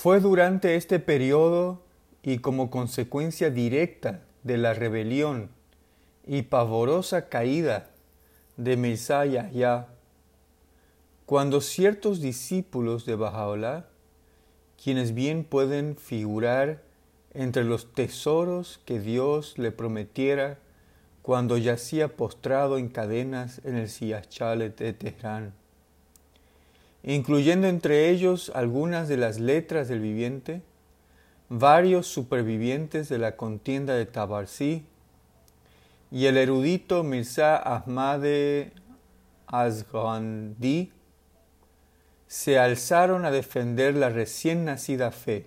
Fue durante este periodo y como consecuencia directa de la rebelión y pavorosa caída de Mesías ya, cuando ciertos discípulos de Bajaola, quienes bien pueden figurar entre los tesoros que Dios le prometiera cuando yacía postrado en cadenas en el Siachalet de Teherán, incluyendo entre ellos algunas de las letras del viviente, varios supervivientes de la contienda de Tabarsi y el erudito Mirza Ahmad Azghandi se alzaron a defender la recién nacida fe,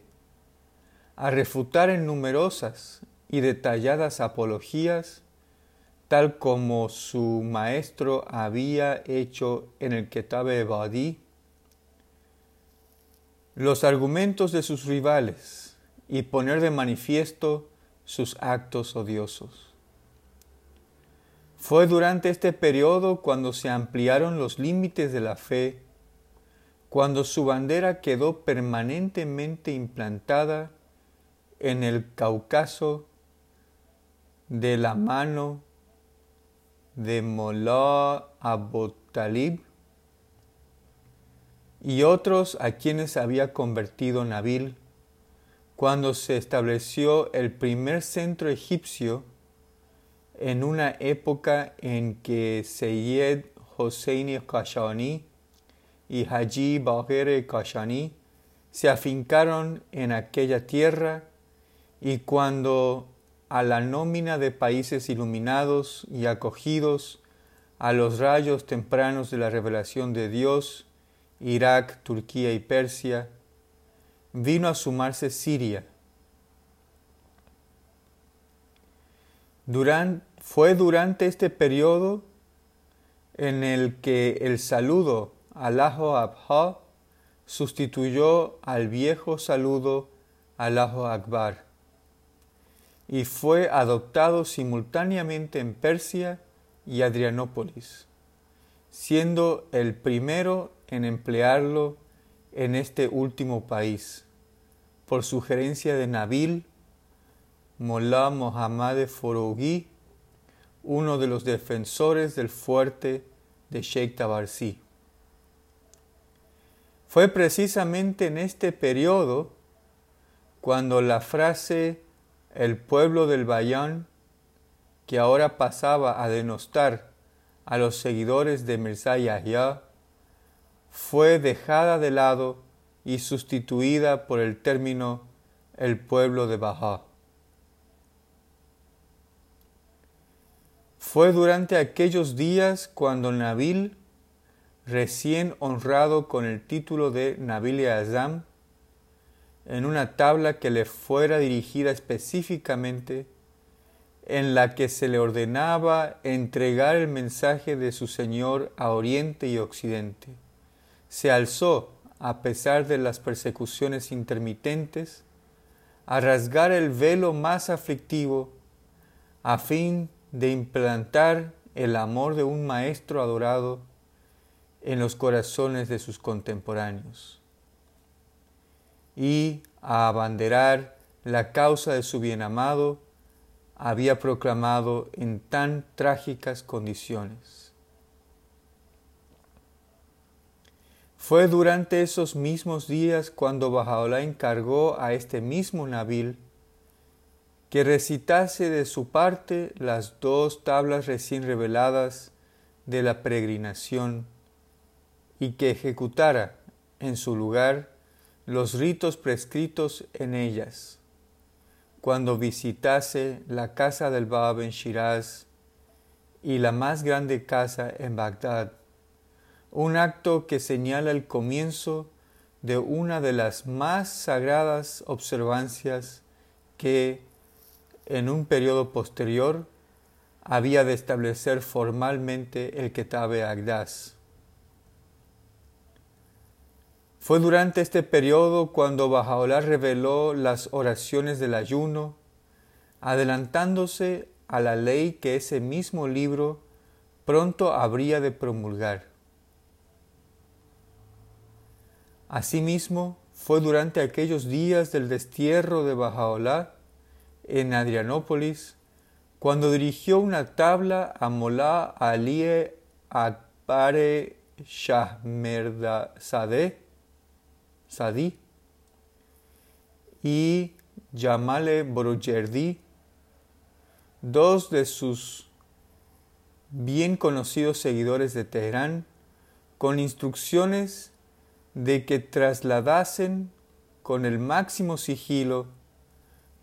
a refutar en numerosas y detalladas apologías, tal como su maestro había hecho en el Ketabe Badi, los argumentos de sus rivales y poner de manifiesto sus actos odiosos. Fue durante este periodo cuando se ampliaron los límites de la fe, cuando su bandera quedó permanentemente implantada en el Cáucaso de la mano de Molá Abu Talib y otros a quienes había convertido Nabil cuando se estableció el primer centro egipcio en una época en que Seyyed Hosseini Kashani y Haji Bahir Kashani se afincaron en aquella tierra y cuando a la nómina de países iluminados y acogidos a los rayos tempranos de la revelación de Dios, Irak, Turquía y Persia, vino a sumarse Siria. fue durante este periodo en el que el saludo Allahu Abha sustituyó al viejo saludo Allahu Akbar y fue adoptado simultáneamente en Persia y Adrianópolis, siendo el primero en emplearlo en este último país, por sugerencia de Nabil, Mollah Mohammad Foroghi, uno de los defensores del fuerte de Sheikh Tabarsi. Fue precisamente en este periodo cuando la frase el pueblo del Bayán, que ahora pasaba a denostar a los seguidores de Mirza Yahya, fue dejada de lado y sustituida por el término el pueblo de Baja. Fue durante aquellos días cuando Nabil, recién honrado con el título de Nabil Azam, en una tabla que le fuera dirigida específicamente, en la que se le ordenaba entregar el mensaje de su Señor a Oriente y Occidente. Se alzó, a pesar de las persecuciones intermitentes, a rasgar el velo más aflictivo, a fin de implantar el amor de un Maestro adorado en los corazones de sus contemporáneos y a abanderar la causa de su bienamado, había proclamado en tan trágicas condiciones. Fue durante esos mismos días cuando Bajaola encargó a este mismo Nabil que recitase de su parte las dos tablas recién reveladas de la peregrinación y que ejecutara en su lugar los ritos prescritos en ellas. Cuando visitase la casa del Bab en Shiraz y la más grande casa en Bagdad, un acto que señala el comienzo de una de las más sagradas observancias que, en un periodo posterior, había de establecer formalmente el Ketabe Agdas. Fue durante este periodo cuando Bajaola reveló las oraciones del ayuno, adelantándose a la ley que ese mismo libro pronto habría de promulgar. Asimismo, fue durante aquellos días del destierro de Bajaola en Adrianópolis, cuando dirigió una tabla a Molá Ali Akbare Shahmerdazadeh Sadi y Yamale Borojerdi, dos de sus bien conocidos seguidores de Teherán, con instrucciones de que trasladasen con el máximo sigilo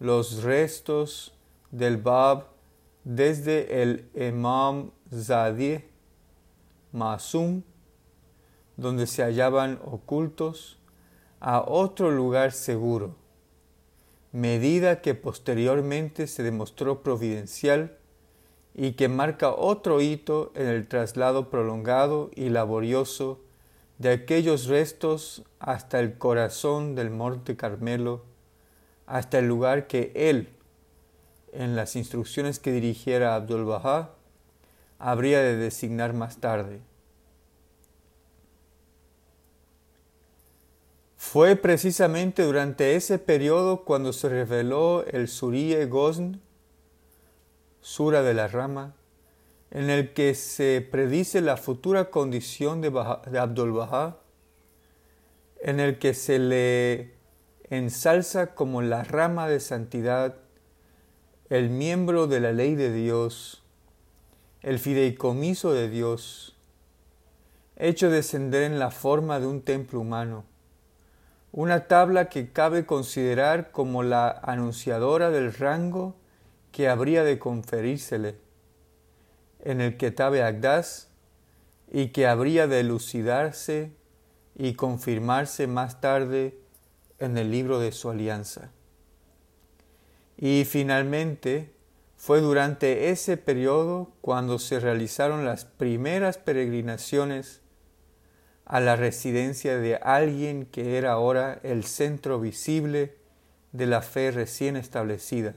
los restos del Bab desde el Imam Zadie Masum, donde se hallaban ocultos, a otro lugar seguro, medida que posteriormente se demostró providencial y que marca otro hito en el traslado prolongado y laborioso de aquellos restos hasta el corazón del Monte Carmelo, hasta el lugar que él, en las instrucciones que dirigiera Abdul Bahá, habría de designar más tarde. Fue precisamente durante ese periodo cuando se reveló el Suriye Gozn, Sura de la Rama, en el que se predice la futura condición de, Abdul Bahá, en el que se le ensalza como la rama de santidad, el miembro de la ley de Dios, el fideicomiso de Dios, hecho descender en la forma de un templo humano una tabla que cabe considerar como la anunciadora del rango que habría de conferírsele en el Ketabe Agdas y que habría de elucidarse y confirmarse más tarde en el libro de su alianza. Y finalmente fue durante ese periodo cuando se realizaron las primeras peregrinaciones a la residencia de alguien que era ahora el centro visible de la fe recién establecida.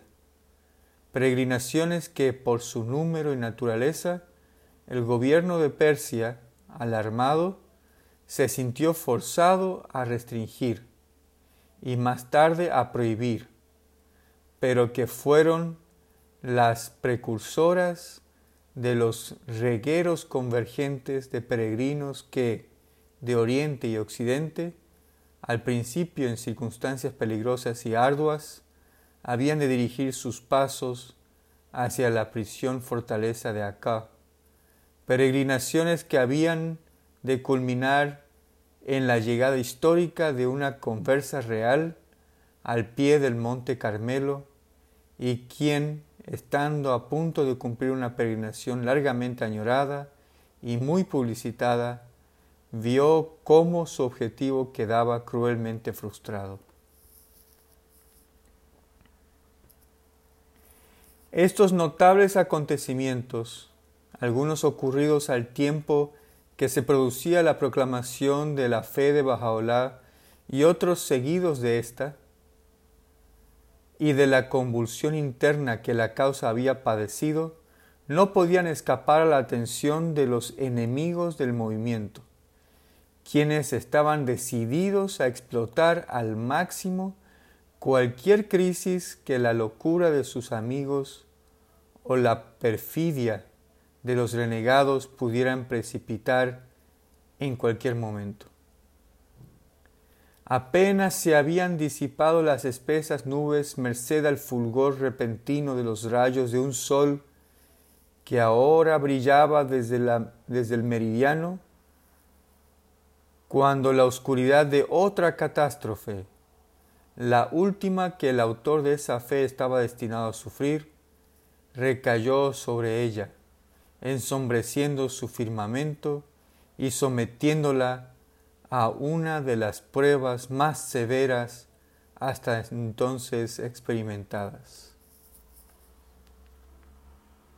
Peregrinaciones que por su número y naturaleza el gobierno de Persia, alarmado, se sintió forzado a restringir y más tarde a prohibir, pero que fueron las precursoras de los regueros convergentes de peregrinos que, de Oriente y Occidente, al principio en circunstancias peligrosas y arduas, habían de dirigir sus pasos hacia la prisión fortaleza de Acá, peregrinaciones que habían de culminar en la llegada histórica de una conversa real al pie del monte Carmelo y quien, estando a punto de cumplir una peregrinación largamente añorada y muy publicitada, vio cómo su objetivo quedaba cruelmente frustrado. Estos notables acontecimientos, algunos ocurridos al tiempo que se producía la proclamación de la fe de Bajaolá y otros seguidos de ésta, y de la convulsión interna que la causa había padecido, no podían escapar a la atención de los enemigos del movimiento quienes estaban decididos a explotar al máximo cualquier crisis que la locura de sus amigos o la perfidia de los renegados pudieran precipitar en cualquier momento. Apenas se habían disipado las espesas nubes merced al fulgor repentino de los rayos de un sol que ahora brillaba desde, la, desde el meridiano, cuando la oscuridad de otra catástrofe, la última que el autor de esa fe estaba destinado a sufrir, recayó sobre ella, ensombreciendo su firmamento y sometiéndola a una de las pruebas más severas hasta entonces experimentadas.